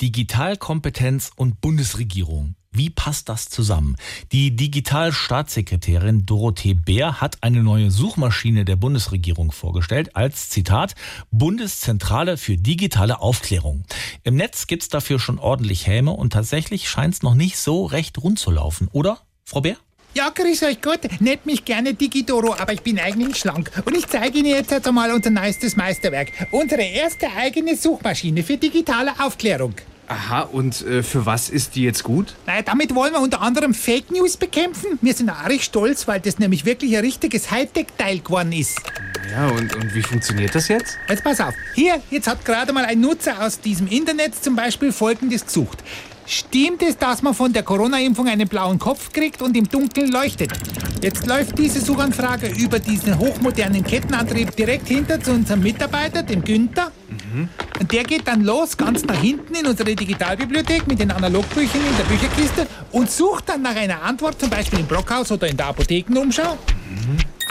Digitalkompetenz und Bundesregierung. Wie passt das zusammen? Die Digitalstaatssekretärin Dorothee Bär hat eine neue Suchmaschine der Bundesregierung vorgestellt als Zitat Bundeszentrale für digitale Aufklärung. Im Netz gibt's dafür schon ordentlich Häme und tatsächlich scheint's noch nicht so recht rund zu laufen, oder, Frau Bär? Ja, grüß euch gut. Nennt mich gerne Digidoro, aber ich bin eigentlich schlank. Und ich zeige Ihnen jetzt einmal unser neuestes Meisterwerk. Unsere erste eigene Suchmaschine für digitale Aufklärung. Aha, und äh, für was ist die jetzt gut? Naja, damit wollen wir unter anderem Fake News bekämpfen. Wir sind auch recht stolz, weil das nämlich wirklich ein richtiges Hightech-Teil geworden ist. Ja, und, und wie funktioniert das jetzt? Jetzt pass auf. Hier, jetzt hat gerade mal ein Nutzer aus diesem Internet zum Beispiel Folgendes gesucht. Stimmt es, dass man von der Corona-Impfung einen blauen Kopf kriegt und im Dunkeln leuchtet? Jetzt läuft diese Suchanfrage über diesen hochmodernen Kettenantrieb direkt hinter zu unserem Mitarbeiter, dem Günther. Und der geht dann los, ganz nach hinten in unsere Digitalbibliothek mit den Analogbüchern in der Bücherkiste und sucht dann nach einer Antwort, zum Beispiel im Brockhaus oder in der Apothekenumschau.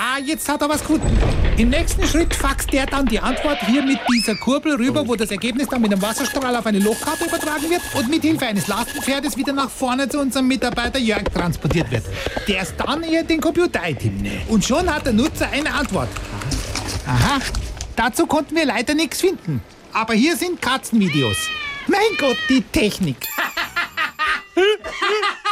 Ah, jetzt hat er was gefunden. Im nächsten Schritt faxt der dann die Antwort hier mit dieser Kurbel rüber, wo das Ergebnis dann mit einem Wasserstrahl auf eine Lochkarte übertragen wird und mit Hilfe eines Lastenpferdes wieder nach vorne zu unserem Mitarbeiter Jörg transportiert wird. Der ist dann hier den Computer eintippt. Und schon hat der Nutzer eine Antwort. Aha, dazu konnten wir leider nichts finden. Aber hier sind Katzenvideos. Mein Gott, die Technik.